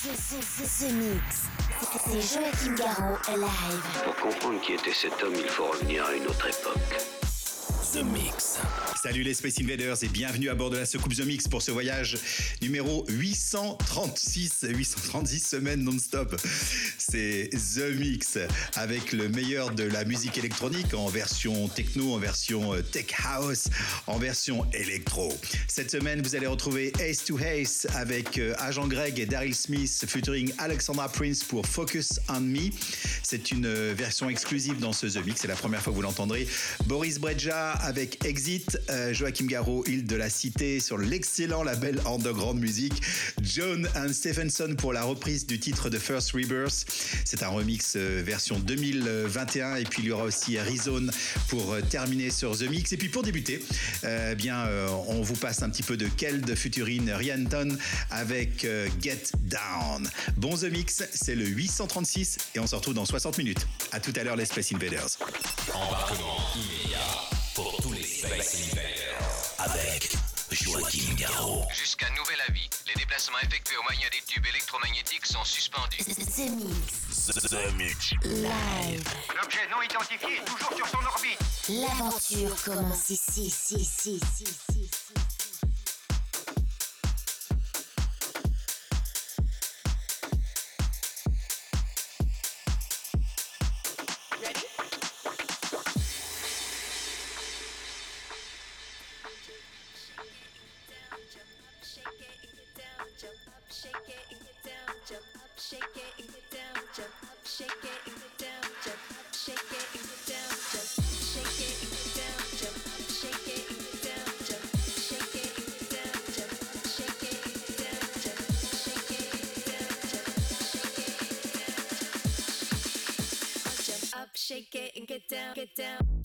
C'est Joachim Garraud live. Pour comprendre qui était cet homme, il faut revenir à une autre époque. The Mix. Salut les Space Invaders et bienvenue à bord de la Secoupe The Mix pour ce voyage numéro 836, 836 semaines non-stop. C'est The Mix avec le meilleur de la musique électronique en version techno, en version euh, tech house, en version électro. Cette semaine, vous allez retrouver Ace to Ace avec euh, Agent Greg et Daryl Smith featuring Alexandra Prince pour Focus on Me. C'est une euh, version exclusive dans ce The Mix, c'est la première fois que vous l'entendrez. Boris Breja avec Exit, euh, Joachim Garraud, Île de la Cité, sur l'excellent label Underground Music, John and Stephenson pour la reprise du titre de First Rebirth. C'est un remix euh, version 2021 et puis il y aura aussi Rizone pour euh, terminer sur The Mix. Et puis pour débuter, bien, on vous passe un petit peu de Keld Futurine Rianton avec Get Down. Bon The Mix, c'est le 836 et on se retrouve dans 60 minutes. À tout à l'heure les Space Invaders. Embarquement pour tous les Space avec Joachim Garraud. Jusqu'à nouvel avis, les déplacements effectués au moyen des tubes électromagnétiques sont suspendus. The Mix. The Mix. Live. L'objet non identifié est toujours sur son orbite. L'aventure commence ici, ici, ici, ici, ici. shake it and get down, get down.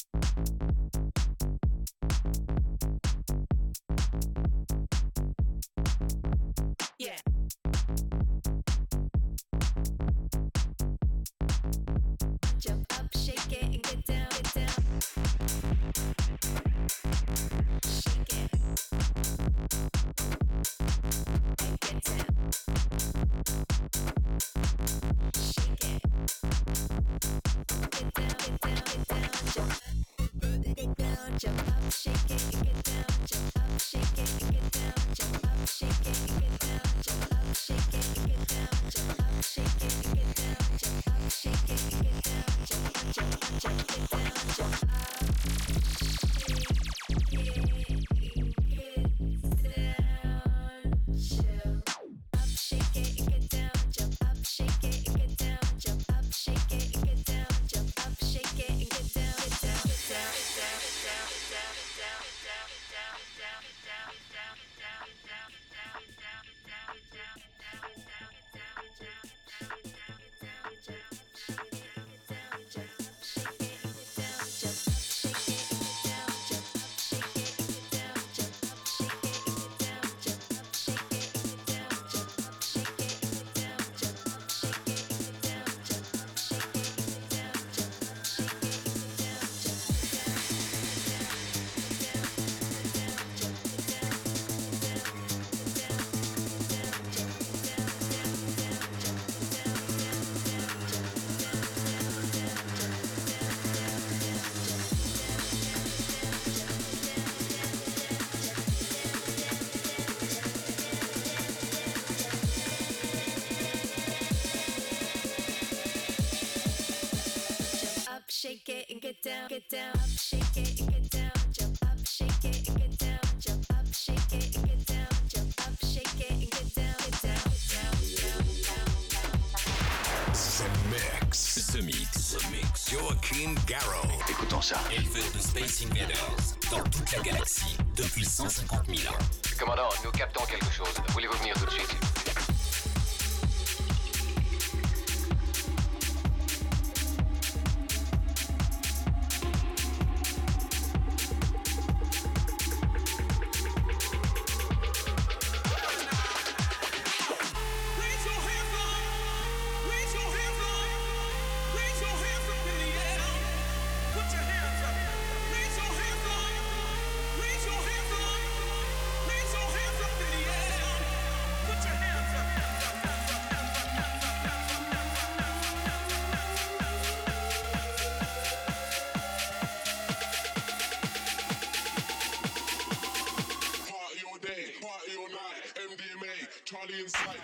Shake it and get down, get down, up, shake it and get down, jump up, shake it and get down, jump up, shake it and get down, jump up, shake it and get down, get down, get down, down, down, down. The Mix. The Mix. The Mix. Joachim Garraud. Écoutons ça. Éleveur de Space Invaders dans toute la galaxie depuis 150 000 ans. Commandant, nous captons quelque chose. Voulez-vous venir tout de suite? inside.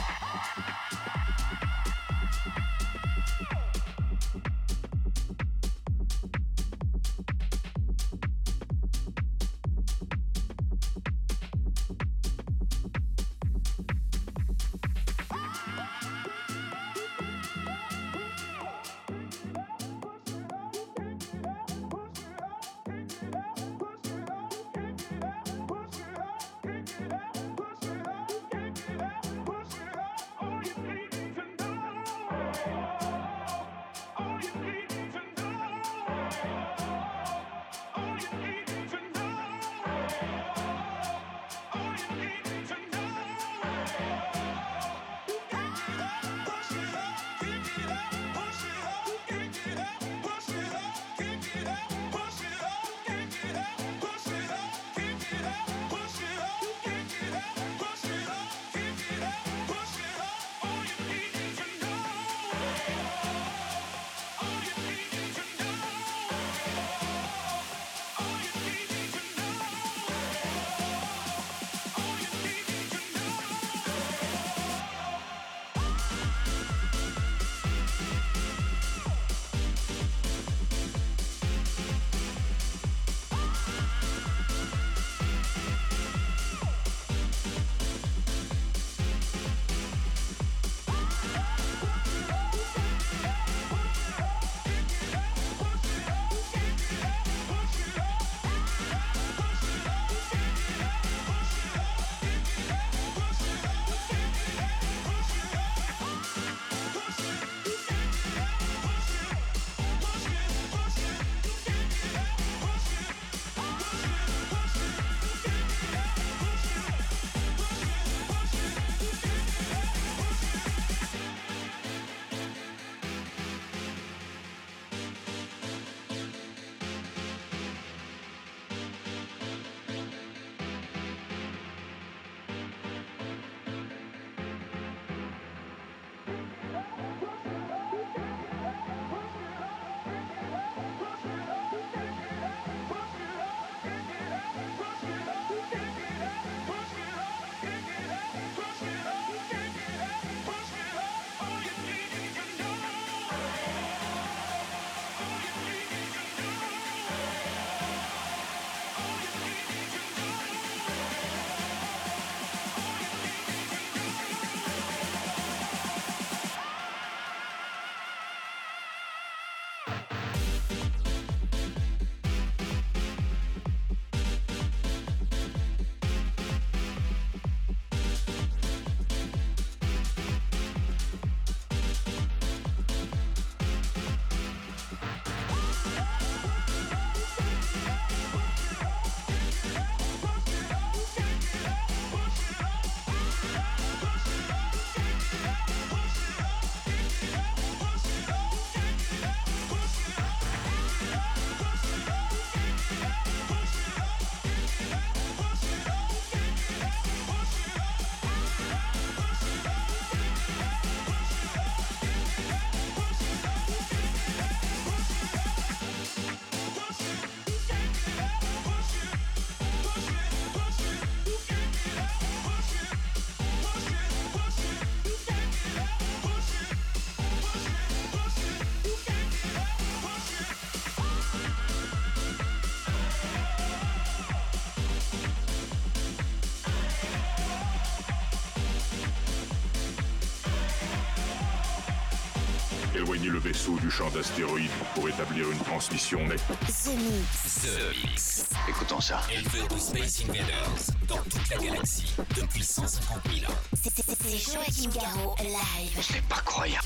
Éloignez le vaisseau du champ d'astéroïdes pour établir une transmission nette. The Mix. The Mix. Écoutons ça. Élevé aux Space Invaders dans toute la galaxie depuis 150 000 ans. C'est- Joachim Garraud, live. C'est pas croyable.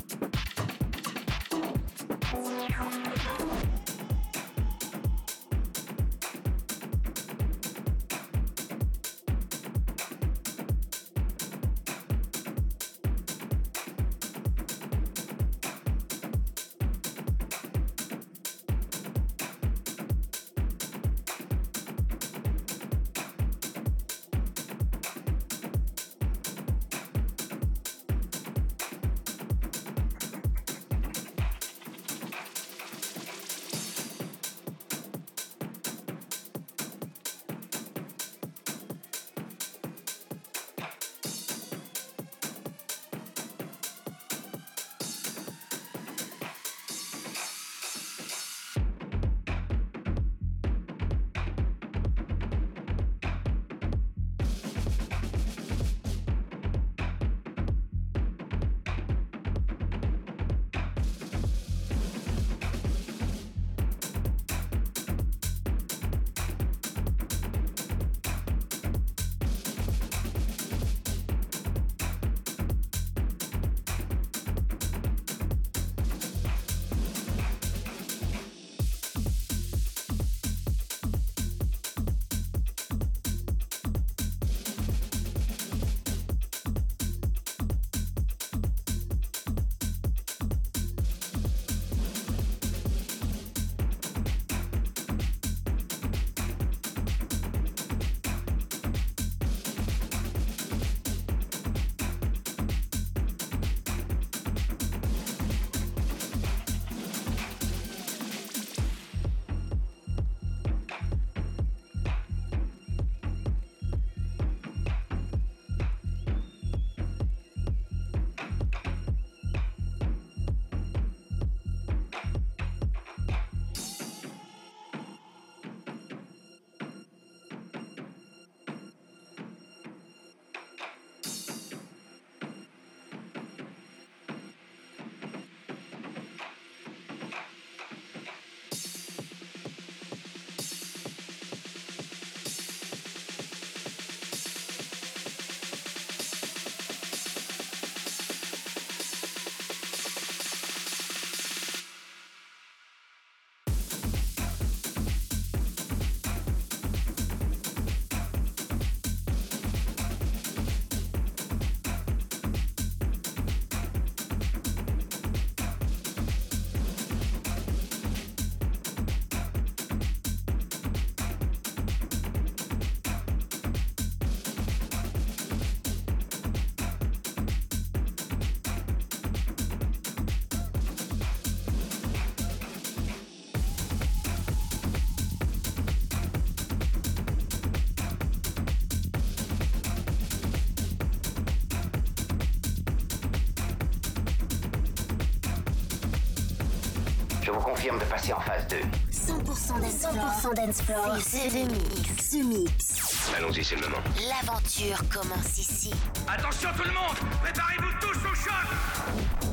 Je vous confirme de passer en phase 2. 100% dance floor. 100% dance floor. C'est The Mix. The Mix. Allons-y, c'est le moment. L'aventure commence ici. Attention tout le monde Préparez-vous tous au choc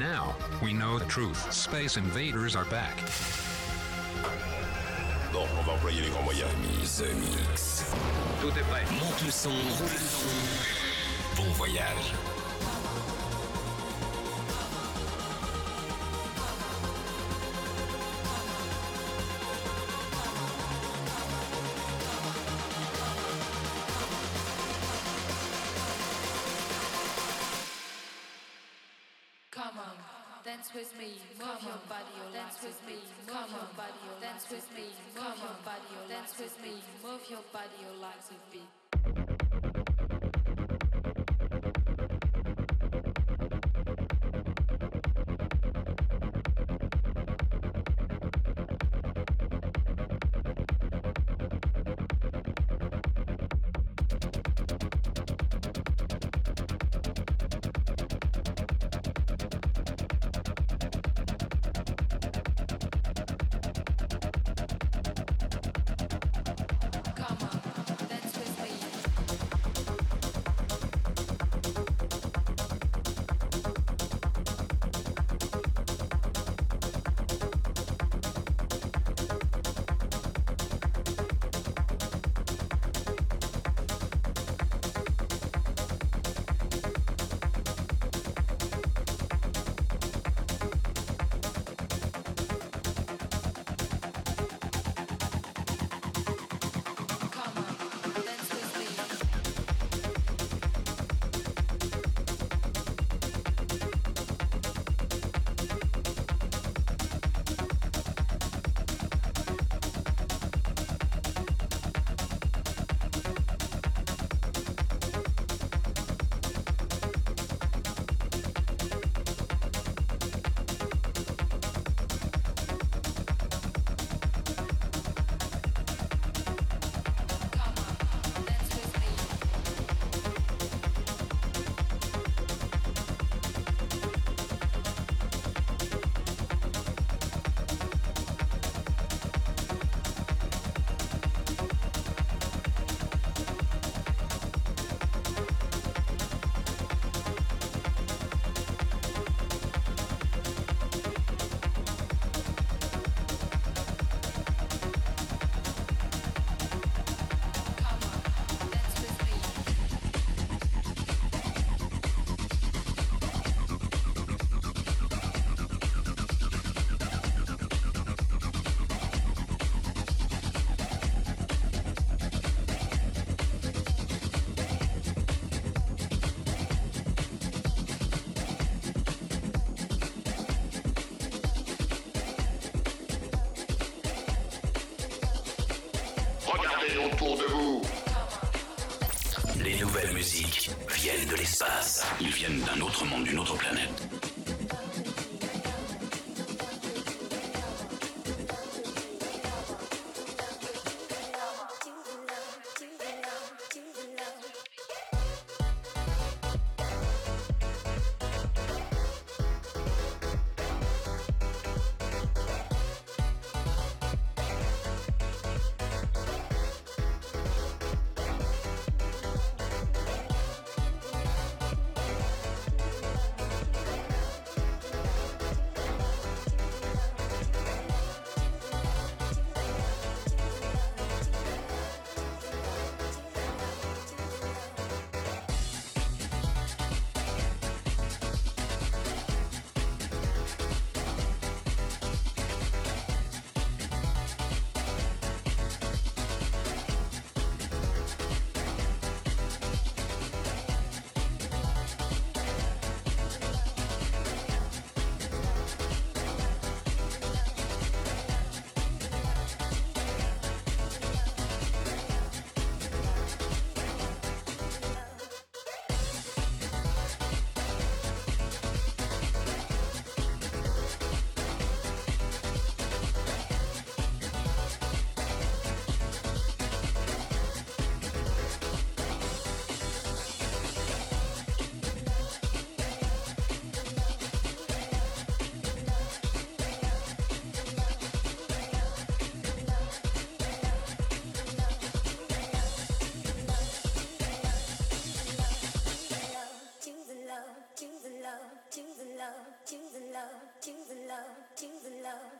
Now, we know the truth. Space invaders are back. Bon, on va employer les grands moyens. The Mix. Tout est prêt. Monte le son, roule le son. Bon voyage. With me, move your body, your like to beat. Viennent d'un autre monde, d'une autre planète. to love.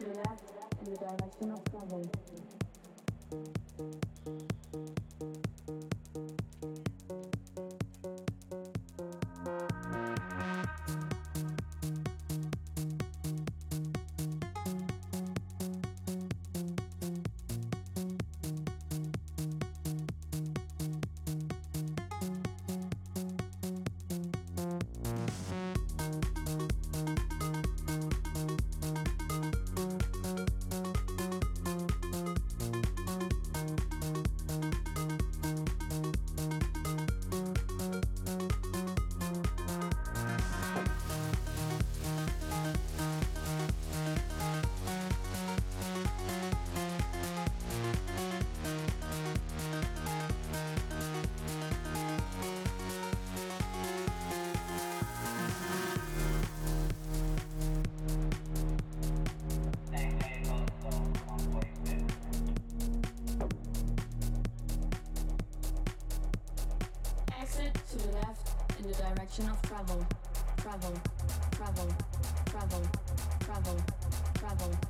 to the left in the direction of travel. Direction of travel. Travel. Travel. Travel. Travel. Travel. Travel.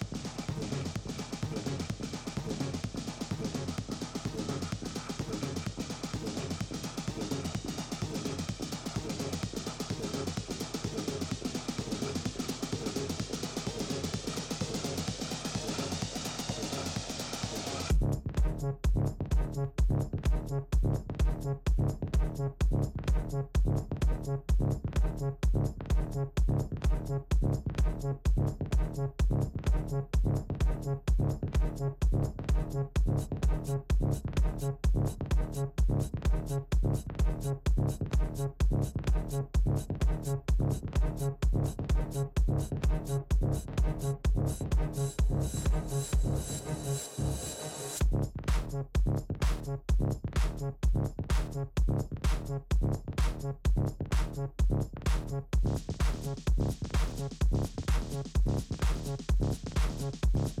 Thank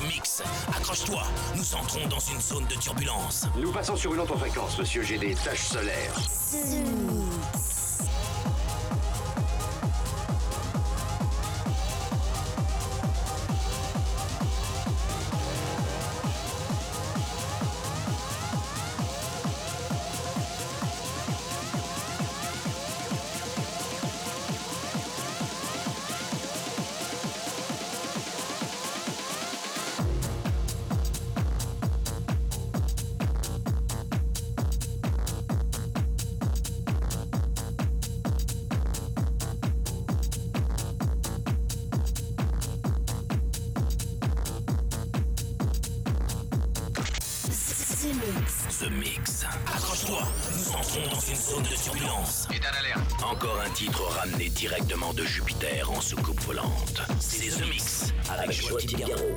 mix. Accroche-toi, nous entrons dans une zone de turbulence. Nous passons sur une autre fréquence, monsieur. J'ai des taches solaires. Jupiter en soucoupe volante. C'est The Mix avec, avec Joachim Garraud.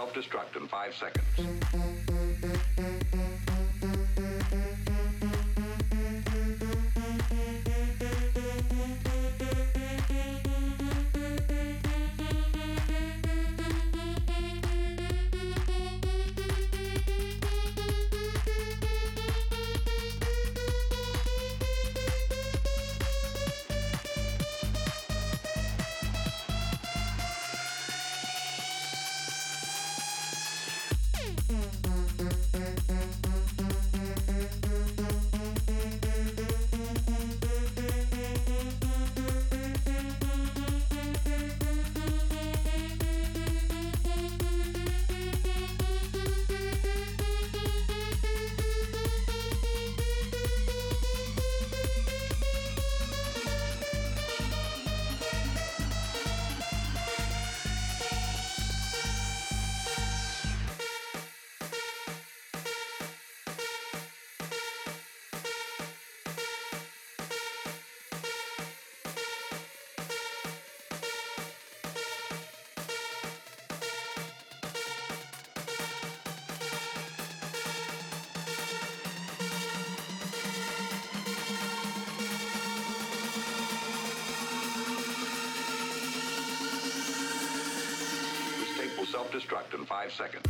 Self-destruct in five seconds. Self-destruct in five seconds.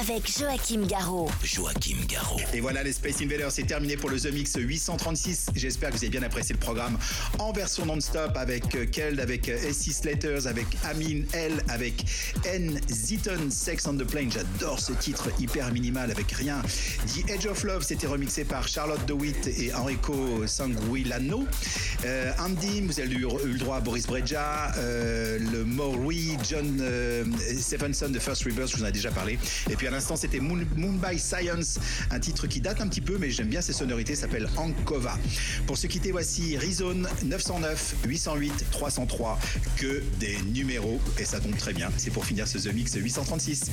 Avec Joachim Garraud. Joachim Garraud. Et voilà, les Space Invaders, c'est terminé pour le The Mix 836. J'espère que vous avez bien apprécié le programme en version non-stop avec euh, Keld, avec euh, S.C. Slaters, avec Amin L, avec N. Ziton, Sex on the Plane. J'adore ce titre hyper minimal avec rien. The Edge of Love, c'était remixé par Charlotte DeWitt et Enrico Sanguilano. Euh, Andy, vous avez eu, eu le droit à Boris Breja, euh, le Mauri, John euh, Stephenson de First Rebirth, je vous en ai déjà parlé. Et puis à l'instant, c'était Moon, Mumbai Science, un titre qui date un petit peu, mais j'aime bien ses sonorités, s'appelle Ankova. Pour se quitter, voici Rizone 909 808 303, que des numéros, et ça tombe très bien. C'est pour finir ce The Mix 836.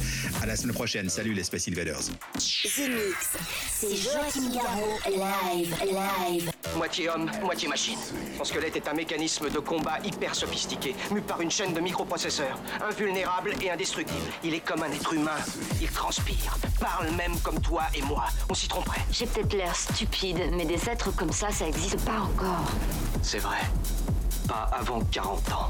À la semaine prochaine. Salut les Space Invaders. The Mix. C'est Joachim Garraud. Live, live. Moitié homme, moitié machine. Son squelette est un mécanisme de combat hyper sophistiqué, mu par une chaîne de microprocesseurs, invulnérable et indestructible. Il est comme un être humain. Il transpire, parle même comme toi et moi. On s'y tromperait. J'ai peut-être l'air stupide, mais des êtres comme ça, ça existe pas encore. C'est vrai. Pas avant 40 ans.